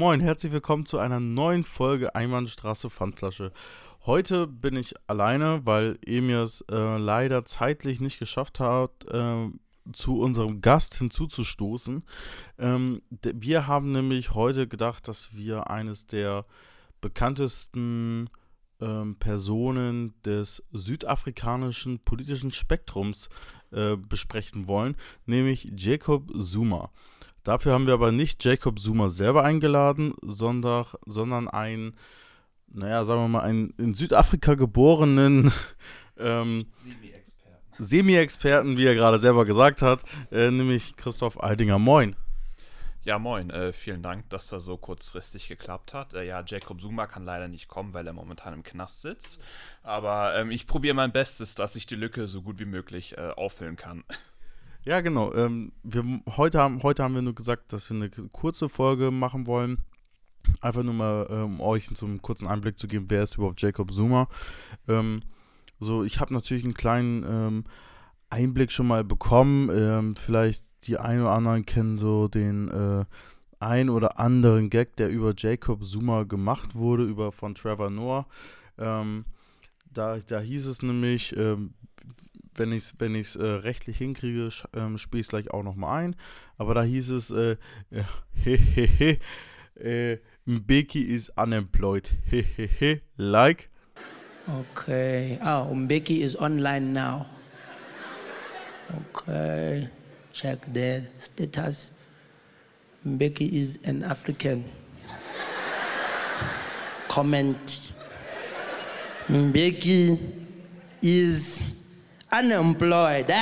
Moin, herzlich willkommen zu einer neuen Folge Einbahnstraße Pfandflasche. Heute bin ich alleine, weil Emir es äh, leider zeitlich nicht geschafft hat, äh, zu unserem Gast hinzuzustoßen. Ähm, wir haben nämlich heute gedacht, dass wir eines der bekanntesten ähm, Personen des südafrikanischen politischen Spektrums äh, besprechen wollen, nämlich Jacob Zuma. Dafür haben wir aber nicht Jacob Zuma selber eingeladen, sondern, sondern einen, naja, sagen wir mal, einen in Südafrika geborenen ähm, Semi-Experten, wie er gerade selber gesagt hat, äh, nämlich Christoph Eidinger. Moin. Ja, moin. Äh, vielen Dank, dass das so kurzfristig geklappt hat. Äh, ja, Jacob Zuma kann leider nicht kommen, weil er momentan im Knast sitzt. Aber ähm, ich probiere mein Bestes, dass ich die Lücke so gut wie möglich äh, auffüllen kann. Ja, genau. Ähm, wir, heute, haben, heute haben wir nur gesagt, dass wir eine kurze Folge machen wollen. Einfach nur mal, um euch so einen kurzen Einblick zu geben, wer ist überhaupt Jacob Zuma. Ähm, so, ich habe natürlich einen kleinen ähm, Einblick schon mal bekommen. Ähm, vielleicht die einen oder anderen kennen so den äh, ein oder anderen Gag, der über Jacob Zuma gemacht wurde, über von Trevor Noah. Ähm, da, da hieß es nämlich, ähm, wenn ich es wenn äh, rechtlich hinkriege, ähm, spiele ich es gleich auch nochmal ein. Aber da hieß es, äh, äh, Mbeki is unemployed. Hehehe, like. Okay. Oh, Mbeki is online now. Okay. Check the status. Mbeki is an African. Comment. Mbeki is unemployed.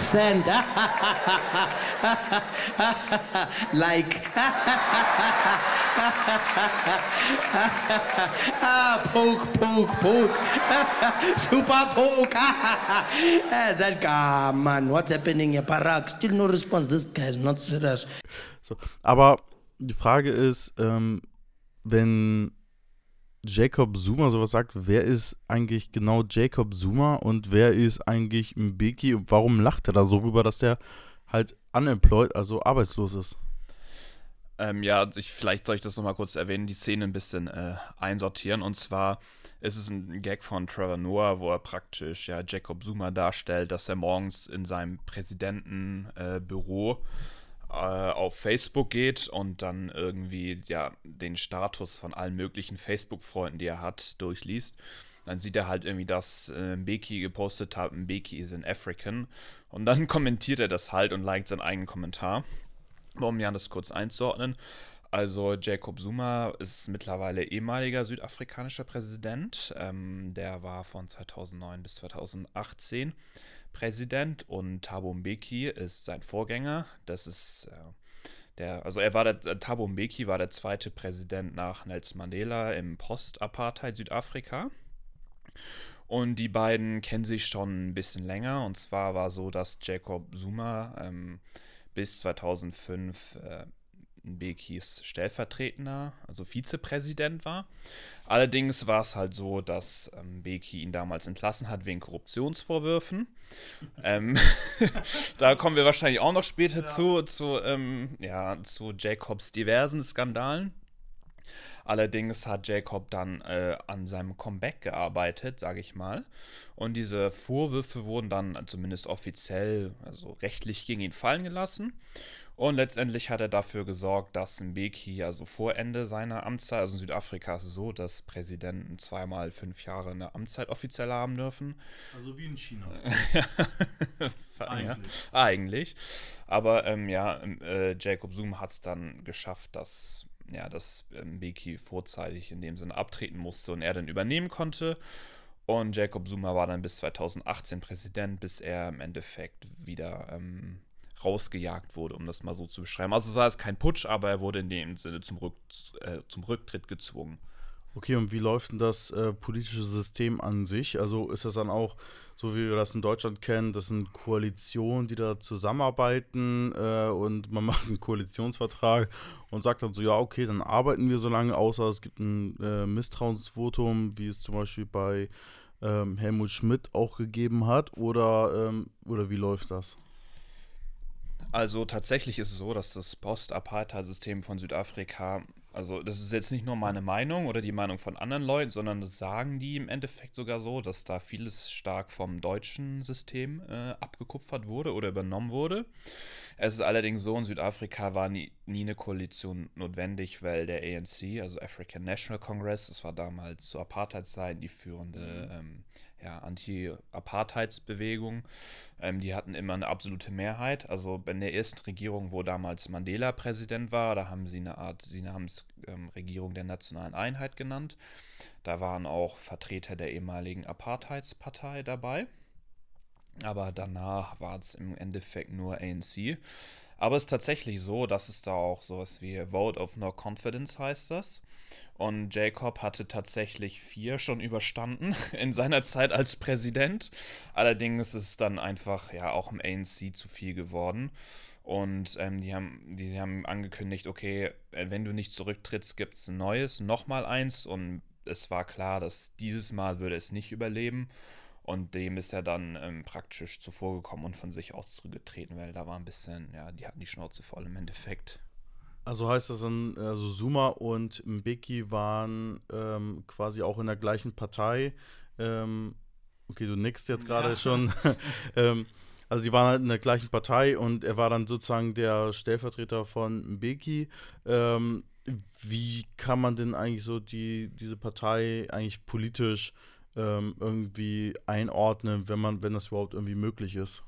Send. like. ah, poke, poke, poke. Super poke. that guy, man, what's happening here? Parak, still no response. This guy is not serious. So, aber die Frage ist, ähm, wenn Jacob Zuma sowas sagt, wer ist eigentlich genau Jacob Zuma und wer ist eigentlich Mbeki und warum lacht er da so rüber, dass er halt unemployed, also arbeitslos ist? Ähm, ja, ich, vielleicht soll ich das nochmal kurz erwähnen, die Szene ein bisschen äh, einsortieren. Und zwar ist es ein Gag von Trevor Noah, wo er praktisch ja Jacob Zuma darstellt, dass er morgens in seinem Präsidentenbüro äh, auf Facebook geht und dann irgendwie ja den Status von allen möglichen Facebook-Freunden, die er hat, durchliest. Dann sieht er halt irgendwie, dass äh, Mbeki gepostet hat, Mbeki is an African. Und dann kommentiert er das halt und liked seinen eigenen Kommentar. Um ja das kurz einzuordnen. Also Jacob Zuma ist mittlerweile ehemaliger südafrikanischer Präsident. Ähm, der war von 2009 bis 2018 Präsident und Thabo Mbeki ist sein Vorgänger. Das ist äh, der, also er war der, äh, Thabo Mbeki war der zweite Präsident nach Nelson Mandela im Post-Apartheid Südafrika. Und die beiden kennen sich schon ein bisschen länger. Und zwar war so, dass Jacob Zuma ähm, bis 2005 äh, Mbekis Stellvertretender, also Vizepräsident war. Allerdings war es halt so, dass ähm, Mbeki ihn damals entlassen hat wegen Korruptionsvorwürfen. ähm, da kommen wir wahrscheinlich auch noch später ja. zu, zu, ähm, ja, zu Jacobs diversen Skandalen. Allerdings hat Jacob dann äh, an seinem Comeback gearbeitet, sage ich mal. Und diese Vorwürfe wurden dann zumindest offiziell, also rechtlich gegen ihn fallen gelassen. Und letztendlich hat er dafür gesorgt, dass Mbeki, also vor Ende seiner Amtszeit, also in Südafrika ist es so, dass Präsidenten zweimal fünf Jahre eine Amtszeit offiziell haben dürfen. Also wie in China. Eigentlich. Ja, eigentlich. Aber ähm, ja, ähm, äh, Jacob Zoom hat es dann geschafft, dass, ja, dass Mbeki vorzeitig in dem Sinne abtreten musste und er dann übernehmen konnte. Und Jacob Zuma war dann bis 2018 Präsident, bis er im Endeffekt wieder ähm, rausgejagt wurde, um das mal so zu beschreiben. Also es war jetzt kein Putsch, aber er wurde in dem Sinne zum, Rück, äh, zum Rücktritt gezwungen. Okay, und wie läuft denn das äh, politische System an sich? Also ist das dann auch, so wie wir das in Deutschland kennen, das sind Koalitionen, die da zusammenarbeiten äh, und man macht einen Koalitionsvertrag und sagt dann so, ja, okay, dann arbeiten wir so lange, außer es gibt ein äh, Misstrauensvotum, wie es zum Beispiel bei ähm, Helmut Schmidt auch gegeben hat, oder, ähm, oder wie läuft das? Also tatsächlich ist es so, dass das Post-Apartheid-System von Südafrika, also das ist jetzt nicht nur meine Meinung oder die Meinung von anderen Leuten, sondern das sagen die im Endeffekt sogar so, dass da vieles stark vom deutschen System äh, abgekupfert wurde oder übernommen wurde. Es ist allerdings so, in Südafrika war nie, nie eine Koalition notwendig, weil der ANC, also African National Congress, das war damals zu Apartheid-Zeiten die führende ähm, ja, Anti-Apartheidsbewegung. Ähm, die hatten immer eine absolute Mehrheit. Also in der ersten Regierung, wo damals Mandela Präsident war, da haben sie eine Art, sie haben es ähm, Regierung der nationalen Einheit genannt. Da waren auch Vertreter der ehemaligen Apartheidspartei dabei. Aber danach war es im Endeffekt nur ANC. Aber es ist tatsächlich so, dass es da auch sowas wie Vote of No Confidence heißt das. Und Jacob hatte tatsächlich vier schon überstanden in seiner Zeit als Präsident. Allerdings ist es dann einfach ja auch im ANC zu viel geworden. Und ähm, die, haben, die haben angekündigt, okay, äh, wenn du nicht zurücktrittst, gibt es ein neues, nochmal eins. Und es war klar, dass dieses Mal würde es nicht überleben. Und dem ist er dann ähm, praktisch zuvorgekommen und von sich aus zurückgetreten, weil da war ein bisschen, ja, die hatten die Schnauze voll im Endeffekt. Also heißt das dann, also Zuma und Mbeki waren ähm, quasi auch in der gleichen Partei. Ähm, okay, du nickst jetzt gerade ja. schon. ähm, also die waren halt in der gleichen Partei und er war dann sozusagen der Stellvertreter von Mbeki. Ähm, wie kann man denn eigentlich so die, diese Partei eigentlich politisch ähm, irgendwie einordnen, wenn man, wenn das überhaupt irgendwie möglich ist.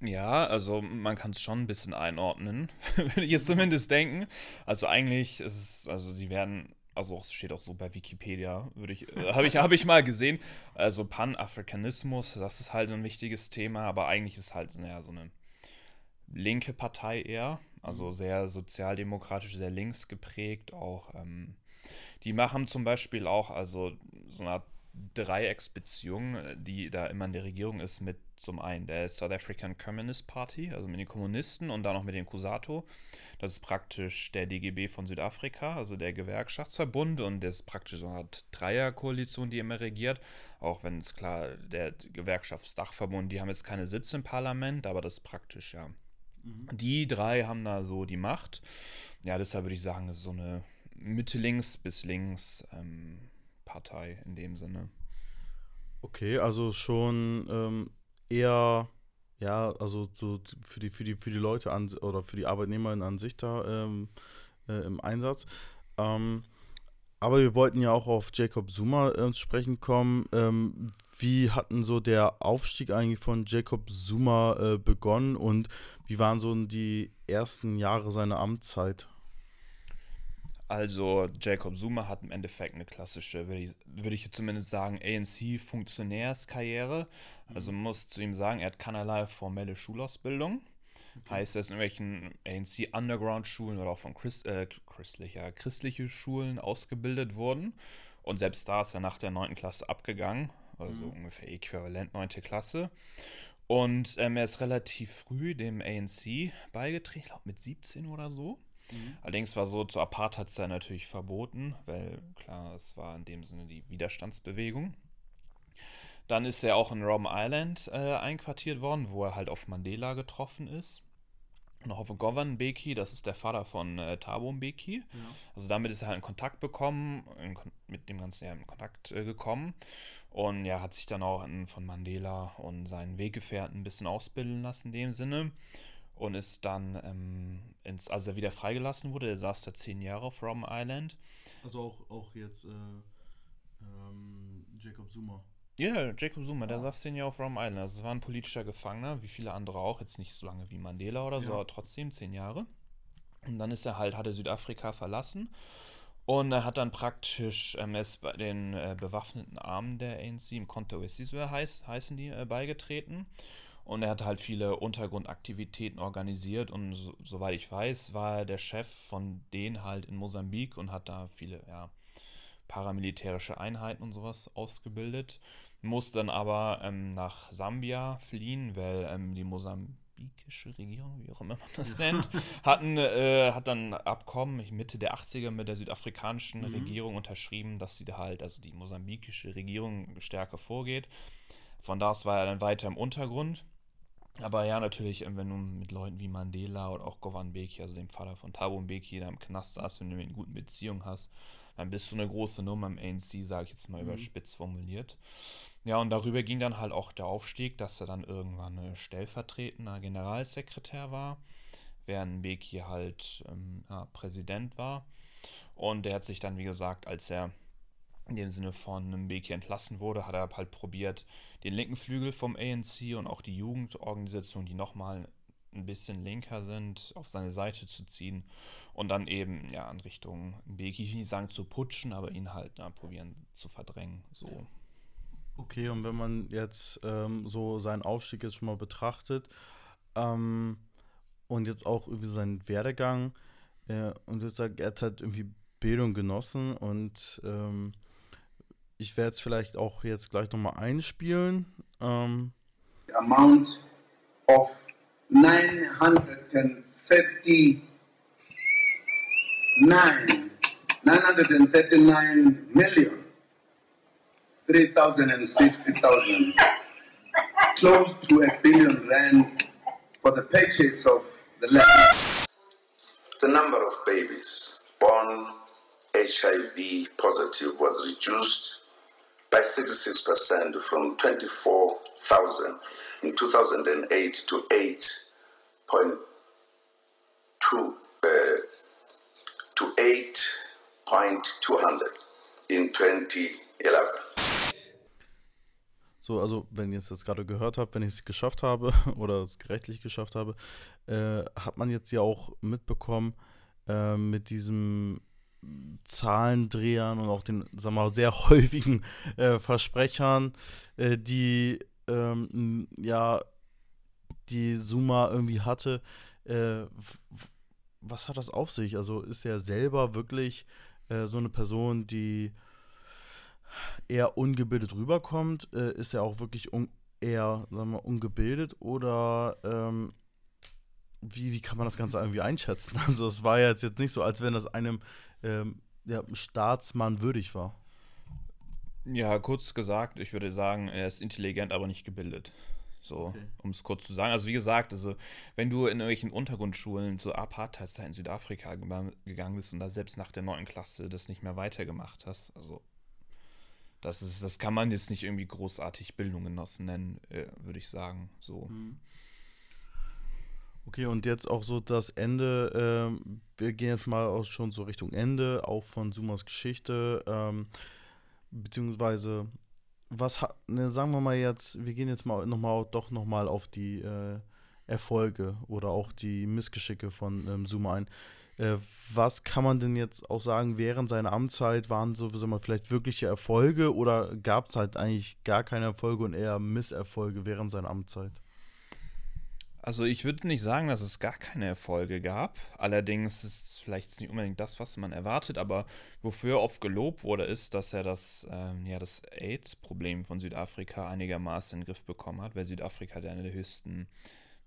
Ja, also man kann es schon ein bisschen einordnen, würde ich jetzt zumindest denken. Also eigentlich ist es, also die werden, also es steht auch so bei Wikipedia, würde ich, äh, habe ich, hab ich mal gesehen. Also Pan-Afrikanismus, das ist halt ein wichtiges Thema, aber eigentlich ist halt, naja, so eine linke Partei eher, also mhm. sehr sozialdemokratisch, sehr links geprägt, auch ähm, die machen zum Beispiel auch also so eine Art Dreiecksbeziehung, die da immer in der Regierung ist, mit zum einen der South African Communist Party, also mit den Kommunisten und dann noch mit dem CUSATO. Das ist praktisch der DGB von Südafrika, also der Gewerkschaftsverbund und das ist praktisch so eine Art Dreierkoalition, die immer regiert. Auch wenn es klar, der Gewerkschaftsdachverbund, die haben jetzt keine Sitze im Parlament, aber das ist praktisch, ja. Mhm. Die drei haben da so die Macht. Ja, deshalb würde ich sagen, es ist so eine Mitte links bis links ähm, Partei in dem Sinne. Okay, also schon ähm, eher, ja, also so für die, für die, für die Leute an oder für die Arbeitnehmer an sich da ähm, äh, im Einsatz. Ähm, aber wir wollten ja auch auf Jacob Zuma äh, sprechen kommen. Ähm, wie hatten so der Aufstieg eigentlich von Jacob Zuma äh, begonnen und wie waren so die ersten Jahre seiner Amtszeit? Also Jacob Zuma hat im Endeffekt eine klassische, würde ich, würd ich zumindest sagen, ANC-Funktionärskarriere. Also man muss zu ihm sagen, er hat keinerlei formelle Schulausbildung. Okay. Heißt, er ist in irgendwelchen ANC-Underground-Schulen oder auch von Christ, äh, christlicher, christliche Schulen ausgebildet worden. Und selbst da ist er nach der 9. Klasse abgegangen, also mhm. ungefähr äquivalent 9. Klasse. Und ähm, er ist relativ früh dem ANC beigetreten, ich glaube mit 17 oder so. Mhm. Allerdings war so, zur Apartheidzeit natürlich verboten, weil klar, es war in dem Sinne die Widerstandsbewegung. Dann ist er auch in Robben Island äh, einquartiert worden, wo er halt auf Mandela getroffen ist. Und auch auf Govan Beki, das ist der Vater von äh, Thabo Mbeki. Ja. Also damit ist er halt in Kontakt bekommen, in, mit dem Ganzen ja in Kontakt äh, gekommen. Und ja, hat sich dann auch in, von Mandela und seinen Weggefährten ein bisschen ausbilden lassen in dem Sinne und ist dann, ähm, ins, als er wieder freigelassen wurde, er saß da zehn Jahre auf Robben Island. Also auch, auch jetzt äh, ähm, Jacob Zuma. Ja, yeah, Jacob Zuma, oh. der saß zehn Jahre auf Robben Island. Also es war ein politischer Gefangener, wie viele andere auch, jetzt nicht so lange wie Mandela oder so, ja. aber trotzdem zehn Jahre. Und dann ist er halt, hat er Südafrika verlassen und er hat dann praktisch, ähm, er ist bei den äh, bewaffneten Armen der ANC, im Konto Wesiswe heiß, heißen die, äh, beigetreten. Und er hat halt viele Untergrundaktivitäten organisiert und so, soweit ich weiß, war er der Chef von denen halt in Mosambik und hat da viele ja, paramilitärische Einheiten und sowas ausgebildet. Musste dann aber ähm, nach Sambia fliehen, weil ähm, die mosambikische Regierung, wie auch immer man das nennt, hatten, äh, hat dann Abkommen Mitte der 80er mit der südafrikanischen mhm. Regierung unterschrieben, dass sie da halt, also die mosambikische Regierung stärker vorgeht. Von da aus war er dann weiter im Untergrund Aber ja, natürlich, ähm, wenn du mit Leuten wie Mandela oder auch Govan Beki, also dem Vater von Thabo Mbeki, da im Knast saß, wenn du mit guten Beziehungen hast, dann bist du eine große Nummer im ANC, sage ich jetzt mal mhm. überspitzt formuliert. Ja, und darüber ging dann halt auch der Aufstieg, dass er dann irgendwann eine stellvertretender Generalsekretär war, während Mbeki halt ähm, ja, Präsident war. Und der hat sich dann, wie gesagt, als er in dem Sinne von Mbeki entlassen wurde, hat er halt probiert, den linken Flügel vom ANC und auch die Jugendorganisation, die nochmal ein bisschen linker sind, auf seine Seite zu ziehen und dann eben ja in Richtung Mbeki, ich will nicht sagen zu putschen, aber ihn halt ja, probieren zu verdrängen. So. Okay, und wenn man jetzt ähm, so seinen Aufstieg jetzt schon mal betrachtet ähm, und jetzt auch irgendwie seinen Werdegang äh, und jetzt sagt, er hat halt irgendwie Bildung genossen und ähm, ich werde es vielleicht auch jetzt gleich nochmal einspielen. Ähm, Amount of 939 939 million 3,060,000 close to a billion rand for the purchase of the land. The number of babies born HIV positive was reduced by 66% from 24,000 in 2008 to 8.2 uh, to 8.200 in 2011. So, also wenn ihr es jetzt gerade gehört habt, wenn ich es geschafft habe oder es gerechtlich geschafft habe, äh, hat man jetzt ja auch mitbekommen äh, mit diesem Zahlendrehern und auch den, sagen wir mal, sehr häufigen äh, Versprechern, äh, die ähm, ja die Suma irgendwie hatte. Äh, was hat das auf sich? Also ist er selber wirklich äh, so eine Person, die eher ungebildet rüberkommt? Äh, ist er auch wirklich eher, sagen wir, ungebildet oder ähm, wie, wie kann man das Ganze irgendwie einschätzen? Also es war ja jetzt, jetzt nicht so, als wenn das einem ähm, ja, Staatsmann würdig war. Ja, kurz gesagt, ich würde sagen, er ist intelligent, aber nicht gebildet. So, okay. um es kurz zu sagen. Also wie gesagt, also wenn du in irgendwelchen Untergrundschulen zur Apartheidzeit in Südafrika gegangen bist und da selbst nach der neunten Klasse das nicht mehr weitergemacht hast, also das ist, das kann man jetzt nicht irgendwie großartig Bildung genossen nennen, äh, würde ich sagen. So. Mhm. Okay, und jetzt auch so das Ende. Ähm, wir gehen jetzt mal auch schon so Richtung Ende, auch von Sumas Geschichte. Ähm, beziehungsweise, was hat, ne, sagen wir mal jetzt, wir gehen jetzt mal nochmal doch nochmal auf die äh, Erfolge oder auch die Missgeschicke von ähm, Zuma ein. Äh, was kann man denn jetzt auch sagen, während seiner Amtszeit waren so, sagen wir, vielleicht wirkliche Erfolge oder gab es halt eigentlich gar keine Erfolge und eher Misserfolge während seiner Amtszeit? Also ich würde nicht sagen, dass es gar keine Erfolge gab. Allerdings ist es vielleicht nicht unbedingt das, was man erwartet, aber wofür oft gelobt wurde, ist, dass er das, ähm, ja, das AIDS-Problem von Südafrika einigermaßen in den Griff bekommen hat, weil Südafrika hat eine der höchsten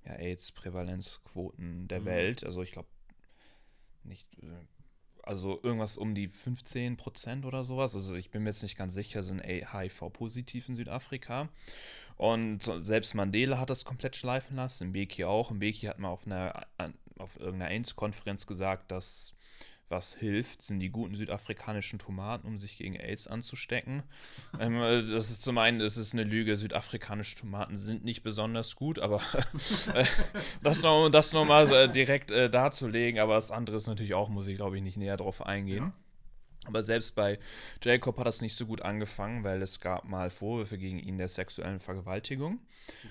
ja, AIDS-Prävalenzquoten der mhm. Welt. Also ich glaube nicht, äh, also irgendwas um die 15 Prozent oder sowas. Also ich bin mir jetzt nicht ganz sicher, sind HIV-positiv in Südafrika. Und selbst Mandela hat das komplett schleifen lassen, Mbeki auch. Mbeki hat mal auf einer auf irgendeiner AIDS-Konferenz gesagt, dass was hilft, sind die guten südafrikanischen Tomaten, um sich gegen AIDS anzustecken. ähm, äh, das ist zum einen, das ist eine Lüge, südafrikanische Tomaten sind nicht besonders gut, aber äh, das noch, das nochmal äh, direkt äh, darzulegen, aber das andere ist natürlich auch, muss ich glaube ich nicht näher drauf eingehen. Ja. Aber selbst bei Jacob hat das nicht so gut angefangen, weil es gab mal Vorwürfe gegen ihn der sexuellen Vergewaltigung.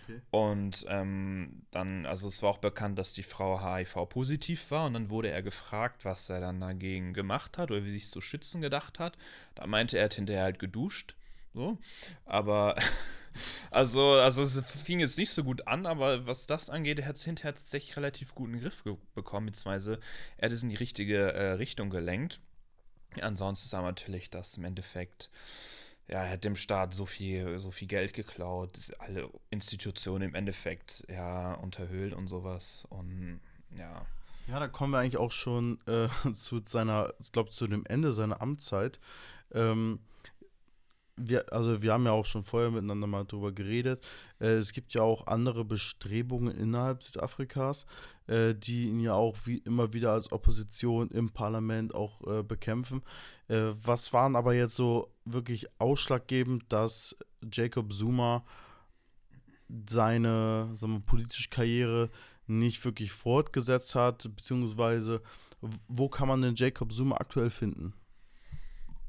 Okay. Und ähm, dann, also es war auch bekannt, dass die Frau HIV-positiv war und dann wurde er gefragt, was er dann dagegen gemacht hat oder wie sich zu schützen gedacht hat. Da meinte er, er hat hinterher halt geduscht. So. Aber also, also es fing jetzt nicht so gut an, aber was das angeht, er hat es hinterher tatsächlich relativ guten Griff bekommen, beziehungsweise er hat es in die richtige äh, Richtung gelenkt. Ansonsten sagen wir natürlich, dass im Endeffekt, ja, er hat dem Staat so viel, so viel Geld geklaut, alle Institutionen im Endeffekt, ja, unterhöhlt und sowas. Und ja. Ja, da kommen wir eigentlich auch schon äh, zu seiner, ich glaube, zu dem Ende seiner Amtszeit. Ähm, wir, also wir haben ja auch schon vorher miteinander mal drüber geredet. Äh, es gibt ja auch andere Bestrebungen innerhalb Südafrikas, äh, die ihn ja auch wie immer wieder als Opposition im Parlament auch äh, bekämpfen. Äh, was waren aber jetzt so wirklich ausschlaggebend, dass Jacob Zuma seine wir, politische Karriere nicht wirklich fortgesetzt hat, beziehungsweise wo kann man denn Jacob Zuma aktuell finden?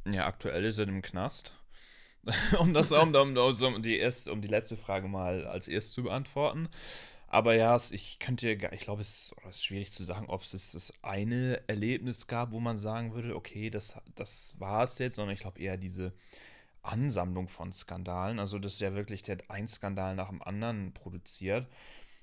Ja, aktuell ist er im Knast. um das um, um, um, die erst, um die letzte Frage mal als erstes zu beantworten. Aber ja, ich könnte, ich glaube, es ist schwierig zu sagen, ob es das eine Erlebnis gab, wo man sagen würde, okay, das, das war es jetzt, sondern ich glaube eher diese Ansammlung von Skandalen. Also, das ist ja wirklich, der hat ein Skandal nach dem anderen produziert.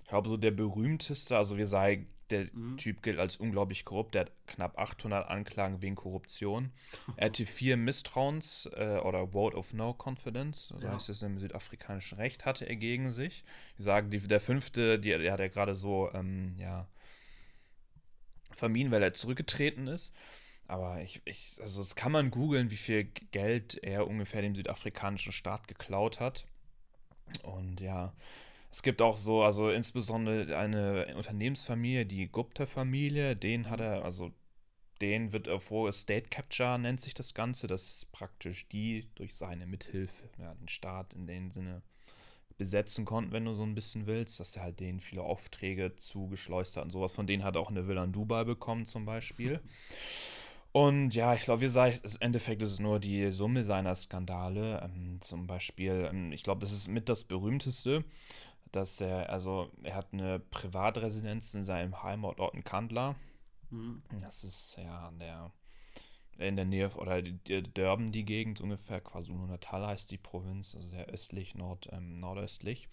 Ich glaube, so der berühmteste, also wir sagen, der mhm. Typ gilt als unglaublich korrupt. Der hat knapp 800 Anklagen wegen Korruption. Er hatte vier Misstrauens- äh, oder Vote of No Confidence, so ja. heißt es im südafrikanischen Recht, hatte er gegen sich. Wir sagen, die, der fünfte, die, der hat er gerade so, ähm, ja, vermieden, weil er zurückgetreten ist. Aber ich, ich also das kann man googeln, wie viel Geld er ungefähr dem südafrikanischen Staat geklaut hat. Und ja, es gibt auch so, also insbesondere eine Unternehmensfamilie, die Gupta-Familie, den hat er, also den wird er vor State Capture nennt sich das Ganze, dass praktisch die durch seine Mithilfe ja, den Staat in dem Sinne besetzen konnten, wenn du so ein bisschen willst, dass er halt denen viele Aufträge zugeschleust hat und sowas. Von denen hat er auch eine Villa in Dubai bekommen zum Beispiel. Und ja, ich glaube, wie gesagt, im Endeffekt ist es nur die Summe seiner Skandale. Ähm, zum Beispiel, ähm, ich glaube, das ist mit das berühmteste, dass er, also er hat eine Privatresidenz in seinem Heimatort in Kandla. Mhm. Das ist ja der in der Nähe oder Durban die Gegend ungefähr KwaZulu-Natal heißt die Provinz, also sehr östlich, nord, ähm, nordöstlich.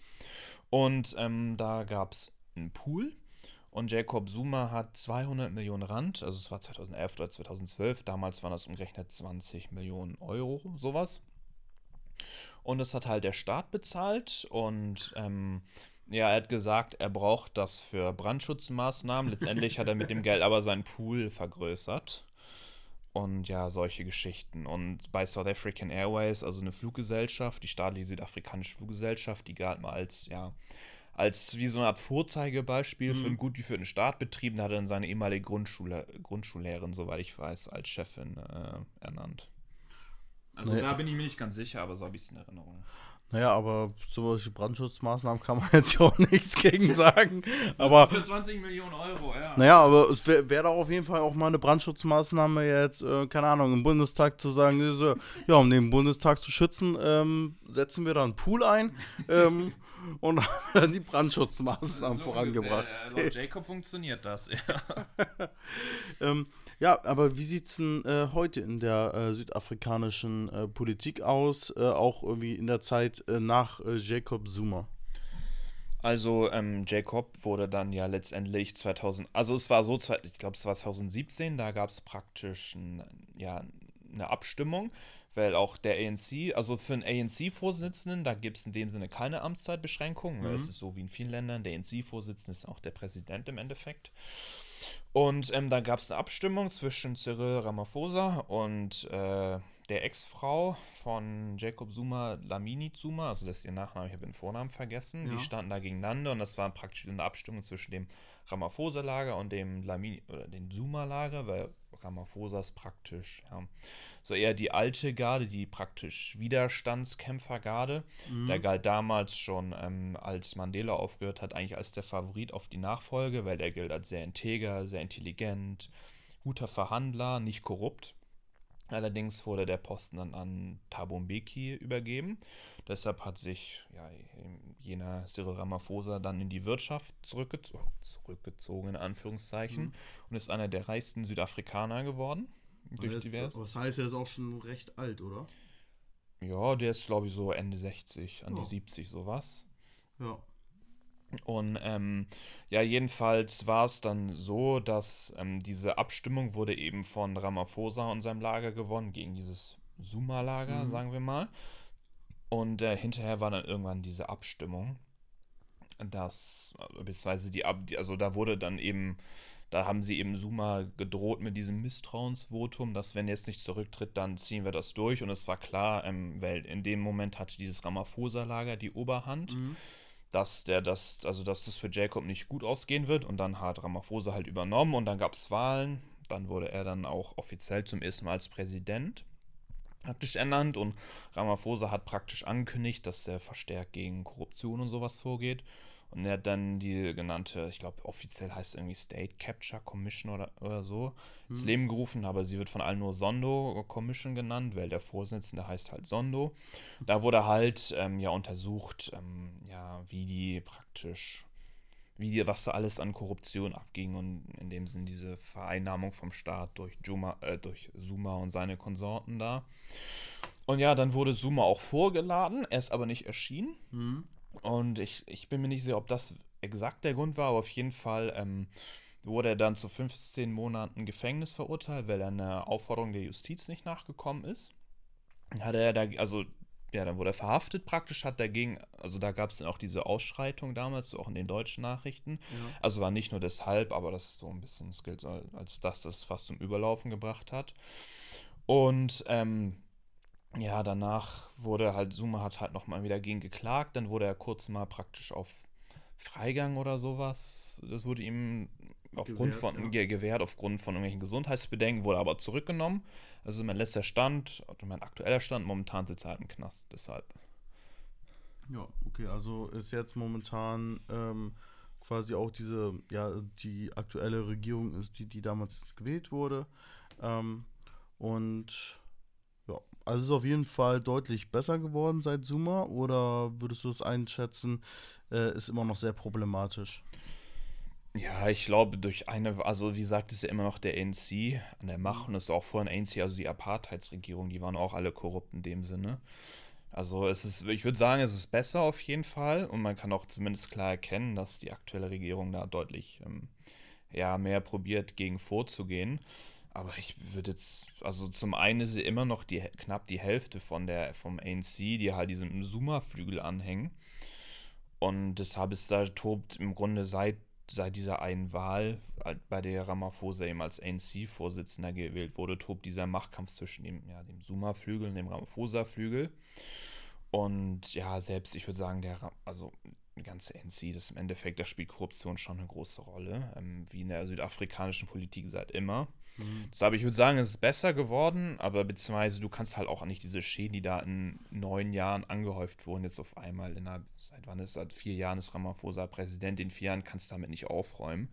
Und ähm, da gab es einen Pool und Jacob Zuma hat 200 Millionen Rand, also es war 2011 oder 2012, damals waren das umgerechnet 20 Millionen Euro, sowas. Und das hat halt der Staat bezahlt und ähm, ja, er hat gesagt, er braucht das für Brandschutzmaßnahmen. Letztendlich hat er mit dem Geld aber seinen Pool vergrößert. Und ja, solche Geschichten. Und bei South African Airways, also eine Fluggesellschaft, die staatliche südafrikanische Fluggesellschaft, die galt mal als, ja, als wie so eine Art Vorzeigebeispiel mhm. für einen gut geführten Startbetrieb. Da hat er dann seine ehemalige Grundschule, Grundschullehrerin, soweit ich weiß, als Chefin äh, ernannt. Also naja. da bin ich mir nicht ganz sicher, aber so habe ich es in Erinnerung. Naja, aber solche Brandschutzmaßnahmen kann man jetzt ja auch nichts gegen sagen. Aber, Für 20 Millionen Euro, ja. Naja, aber es wäre wär doch auf jeden Fall auch mal eine Brandschutzmaßnahme jetzt, äh, keine Ahnung, im Bundestag zu sagen, so, ja, um den Bundestag zu schützen, ähm, setzen wir da einen Pool ein. ähm, und haben die Brandschutzmaßnahmen so vorangebracht. Ungefähr, also Jacob funktioniert das, ja. ähm, ja, aber wie sieht es denn äh, heute in der äh, südafrikanischen äh, Politik aus, äh, auch irgendwie in der Zeit äh, nach äh, Jacob Zuma? Also ähm, Jacob wurde dann ja letztendlich 2000, also es war so, ich glaube es war 2017, da gab es praktisch ein, ja, eine Abstimmung weil auch der ANC, also für einen ANC-Vorsitzenden, da gibt es in dem Sinne keine Amtszeitbeschränkung. Mhm. Es ist so wie in vielen Ländern. Der ANC-Vorsitzende ist auch der Präsident im Endeffekt. Und ähm, dann gab es eine Abstimmung zwischen Cyril Ramaphosa und äh, der Ex-Frau von Jacob Zuma, Lamini Zuma, also das ist ihr Nachname, ich habe den Vornamen vergessen. Ja. Die standen da gegeneinander und das war praktisch eine Abstimmung zwischen dem Ramaphosa-Lager und dem Lamini oder dem Zuma-Lager, weil Ramaphosa ist praktisch, ja, so eher die alte Garde, die praktisch Widerstandskämpfergarde. Mhm. Der galt damals schon, ähm, als Mandela aufgehört hat, eigentlich als der Favorit auf die Nachfolge, weil der gilt als sehr integer, sehr intelligent, guter Verhandler, nicht korrupt. Allerdings wurde der Posten dann an Thabo Mbeki übergeben. Deshalb hat sich ja, jener Cyril Ramaphosa dann in die Wirtschaft zurückgezo zurückgezogen, in Anführungszeichen, mhm. und ist einer der reichsten Südafrikaner geworden. Durch ist, divers. Das heißt, er ist auch schon recht alt, oder? Ja, der ist, glaube ich, so Ende 60, an ja. die 70, sowas. Ja. Und ähm, ja, jedenfalls war es dann so, dass ähm, diese Abstimmung wurde eben von Ramaphosa und seinem Lager gewonnen, gegen dieses Suma-Lager, mhm. sagen wir mal. Und äh, hinterher war dann irgendwann diese Abstimmung, dass, beziehungsweise die, also da wurde dann eben da haben sie eben Suma gedroht mit diesem Misstrauensvotum, dass wenn er jetzt nicht zurücktritt, dann ziehen wir das durch. Und es war klar, ähm, weil in dem Moment hatte dieses Ramaphosa-Lager die Oberhand. Mhm dass der das, also dass das für Jacob nicht gut ausgehen wird und dann hat Ramaphosa halt übernommen und dann gab es Wahlen. Dann wurde er dann auch offiziell zum ersten Mal als Präsident praktisch ernannt und Ramaphosa hat praktisch angekündigt, dass er verstärkt gegen Korruption und sowas vorgeht. Und er hat dann die genannte, ich glaube, offiziell heißt es irgendwie State Capture Commission oder, oder so, hm. ins Leben gerufen, aber sie wird von allen nur Sondo Commission genannt, weil der Vorsitzende heißt halt Sondo. Da wurde halt ähm, ja untersucht, ähm, ja, wie die praktisch, wie die, was da alles an Korruption abging und in dem Sinn diese Vereinnahmung vom Staat durch, Juma, äh, durch Zuma und seine Konsorten da. Und ja, dann wurde Zuma auch vorgeladen, er ist aber nicht erschienen. Hm. Und ich, ich bin mir nicht sicher, ob das exakt der Grund war, aber auf jeden Fall ähm, wurde er dann zu 15 Monaten Gefängnis verurteilt, weil er einer Aufforderung der Justiz nicht nachgekommen ist. Hat er da, also ja, dann wurde er verhaftet praktisch, hat dagegen, also da gab es dann auch diese Ausschreitung damals, auch in den deutschen Nachrichten. Ja. Also war nicht nur deshalb, aber das ist so ein bisschen, das gilt als das, das fast zum Überlaufen gebracht hat. Und ähm, ja, danach wurde halt, Zuma hat halt nochmal wieder gegen geklagt, dann wurde er kurz mal praktisch auf Freigang oder sowas. Das wurde ihm aufgrund gewährt, von ja. gewährt, aufgrund von irgendwelchen Gesundheitsbedenken, wurde aber zurückgenommen. Also mein letzter Stand, mein aktueller Stand, momentan sitzt er halt im Knast, deshalb. Ja, okay, also ist jetzt momentan ähm, quasi auch diese, ja, die aktuelle Regierung ist die, die damals jetzt gewählt wurde. Ähm, und ja, also es ist auf jeden Fall deutlich besser geworden seit Zuma oder würdest du das einschätzen, äh, ist immer noch sehr problematisch? Ja, ich glaube, durch eine, also wie gesagt, ist ja immer noch der ANC an der Macht und ist auch vorhin ANC, also die Apartheidsregierung, die waren auch alle korrupt in dem Sinne. Also es ist, ich würde sagen, es ist besser auf jeden Fall und man kann auch zumindest klar erkennen, dass die aktuelle Regierung da deutlich ähm, ja, mehr probiert, gegen vorzugehen. Aber ich würde jetzt, also zum einen ist sie immer noch die, knapp die Hälfte von der, vom ANC, die halt diesen Zuma-Flügel anhängen. Und deshalb ist da tobt im Grunde seit, seit dieser einen Wahl, bei der Ramaphosa eben als ANC-Vorsitzender gewählt wurde, tobt dieser Machtkampf zwischen dem, ja, dem Zuma-Flügel und dem Ramaphosa-Flügel. Und ja, selbst, ich würde sagen, der, also ganze NC, das im Endeffekt, da spielt Korruption schon eine große Rolle, ähm, wie in der südafrikanischen Politik seit immer. Mhm. Deshalb, ich würde sagen, es ist besser geworden, aber beziehungsweise du kannst halt auch nicht diese Schäden, die da in neun Jahren angehäuft wurden, jetzt auf einmal in einer, seit wann ist seit vier Jahren ist Ramaphosa Präsident, in vier Jahren kannst du damit nicht aufräumen.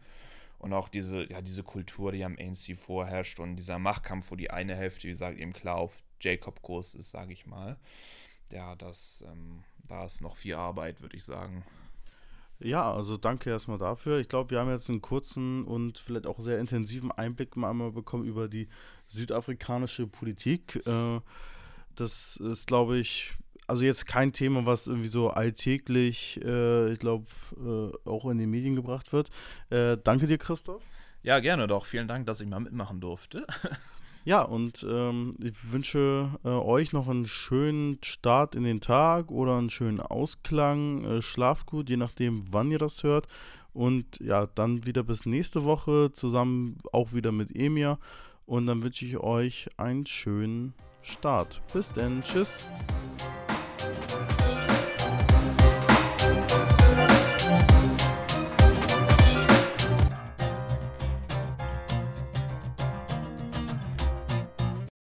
Und auch diese, ja, diese Kultur, die am ANC vorherrscht und dieser Machtkampf, wo die eine Hälfte, wie gesagt, eben klar auf Jacob-Kurs ist, sage ich mal. Ja, das, ähm, da ist noch viel Arbeit, würde ich sagen. Ja, also danke erstmal dafür. Ich glaube, wir haben jetzt einen kurzen und vielleicht auch sehr intensiven Einblick mal einmal bekommen über die südafrikanische Politik. Äh, das ist, glaube ich, also jetzt kein Thema, was irgendwie so alltäglich, äh, ich glaube, äh, auch in die Medien gebracht wird. danke dir, Christoph. Ja, gerne doch. Vielen Dank, dass ich mal mitmachen durfte. Ja, und ähm, ich wünsche äh, euch noch einen schönen Start in den Tag oder einen schönen Ausklang. Äh, schlaft gut, je nachdem, wann ihr das hört. Und ja, dann wieder bis nächste Woche zusammen auch wieder mit Emir. Und dann wünsche ich euch einen schönen Start. Bis denn. Tschüss.